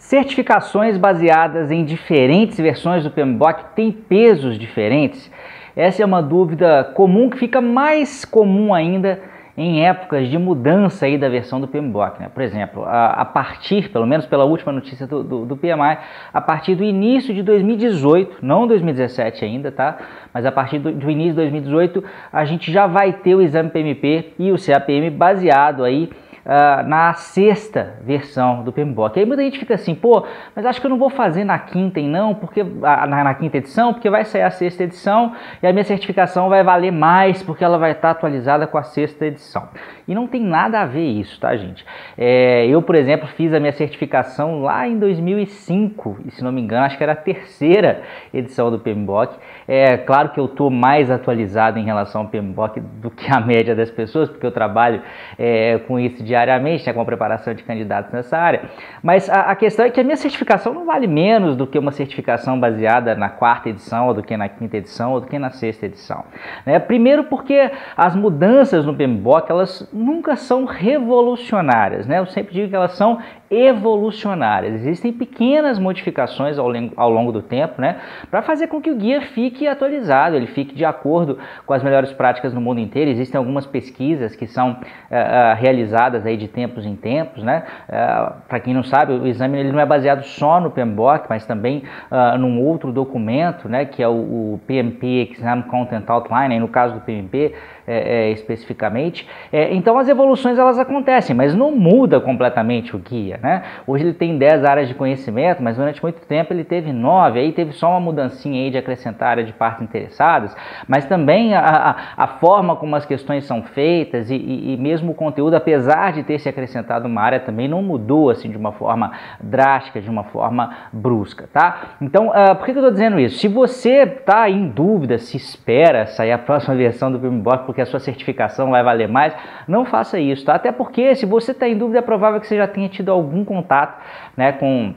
Certificações baseadas em diferentes versões do PMBOK têm pesos diferentes? Essa é uma dúvida comum que fica mais comum ainda em épocas de mudança aí da versão do PMBOK. Né? Por exemplo, a, a, partir, pelo menos pela última notícia do, do, do, PMI, a partir do início de 2018, não 2017 ainda, tá? Mas a partir do, do início de 2018, a gente já vai ter o exame PMP e o CAPM baseado aí uh, na sexta versão do PMBOK. Aí muita gente fica assim, pô, mas acho que eu não vou fazer na quinta e não, porque na, na, quinta edição, porque vai sair a sexta edição e a minha certificação vai valer mais porque ela vai estar atualizada com a sexta edição. E não tem nada a ver isso, tá, gente? É, eu, por exemplo, fiz a minha certificação lá em 2005, e se não me engano, acho que era a terceira edição do PMBOK. É claro que eu estou mais atualizado em relação ao PMBOK do que a média das pessoas, porque eu trabalho é, com isso diariamente, né, com a preparação de candidatos nessa área. Mas a, a, questão é que a minha certificação não vale menos do que uma certificação baseada na quarta edição, ou do que na quinta edição, ou do que na sexta edição. Né? Primeiro porque as mudanças no PMBOK, elas nunca são revolucionárias, né? Eu sempre digo que elas são evolucionárias. Existem pequenas modificações ao, ao longo do tempo, né, para fazer com que o guia fique atualizado, ele fique de acordo com as melhores práticas no mundo inteiro. Existem algumas pesquisas que são uh, realizadas aí de tempos em tempos, né? Uh, eh, para quem não sabe, o exame ele não é baseado só no PMBOK, mas também uh, num outro documento, né, que é o, o PMP Exam Content Outline, no caso do PMP é, é, especificamente. É, então as evoluções elas acontecem, mas não muda completamente o guia. Né? Hoje ele tem 10 áreas de conhecimento, mas durante muito tempo ele teve 9, aí teve só uma mudancinha aí de acrescentar área de partes interessadas, mas também a, a, a forma como as questões são feitas e, e, e, mesmo o conteúdo, apesar de ter se acrescentado uma área, também não mudou assim de uma forma drástica, de uma forma brusca, tá? Então, uh, por que, que eu estou dizendo isso? Se você está em dúvida se espera sair a próxima versão do PMBOK porque a sua certificação vai valer mais, não faça isso, tá? Até porque se você está em dúvida, é provável que você já tenha tido algum algum contato né, com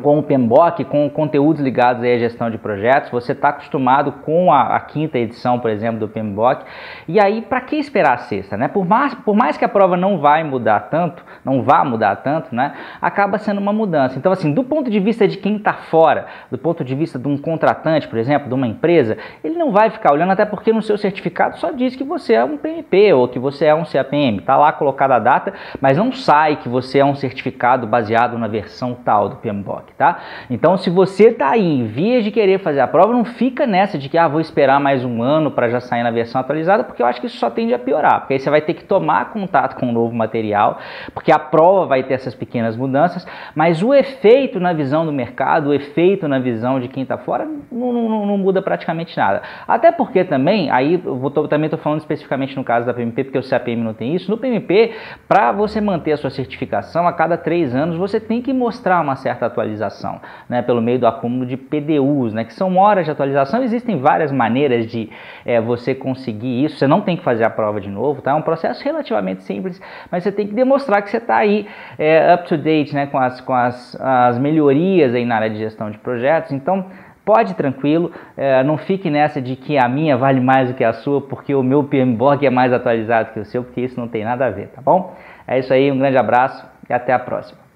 com o PMBOK, com conteúdos ligados à gestão de projetos, você está acostumado com a, a, quinta edição, por exemplo, do PMBOK, e aí para que esperar a sexta, né? Por mais, por mais que a prova não vai mudar tanto, não vá mudar tanto, né? Acaba sendo uma mudança. Então, assim, do ponto de vista de quem está fora, do ponto de vista de um contratante, por exemplo, de uma empresa, ele não vai ficar olhando, até porque no seu certificado só diz que você é um PMP ou que você é um CAPM, está lá colocada a data, mas não sai que você é um certificado baseado na versão tal do PMBOK tá? Então, se você está aí em vias de querer fazer a prova, não fica nessa de que ah, vou esperar mais um ano para já sair na versão atualizada, porque eu acho que isso só tende a piorar, porque aí você vai ter que tomar contato com o um novo material, porque a prova vai ter essas pequenas mudanças, mas o efeito na visão do mercado, o efeito na visão de quem está fora, não, não, não, muda praticamente nada. Até porque também, aí eu tô, também estou falando especificamente no caso da PMP, porque o CAPM não tem isso, no PMP, para você manter a sua certificação, a cada três anos você tem que mostrar uma certa atualização atualização, né, pelo meio do acúmulo de PDUs, né, que são horas de atualização. Existem várias maneiras de é, você conseguir isso. Você não tem que fazer a prova de novo, tá? É um processo relativamente simples, mas você tem que demonstrar que você está aí é, up to date, né, com as, com as, as melhorias aí na área de gestão de projetos. Então pode tranquilo, é, não fique nessa de que a minha vale mais do que a sua, porque o meu PMBOK é mais atualizado que o seu, porque isso não tem nada a ver, tá bom? É isso aí, um grande abraço e até a próxima.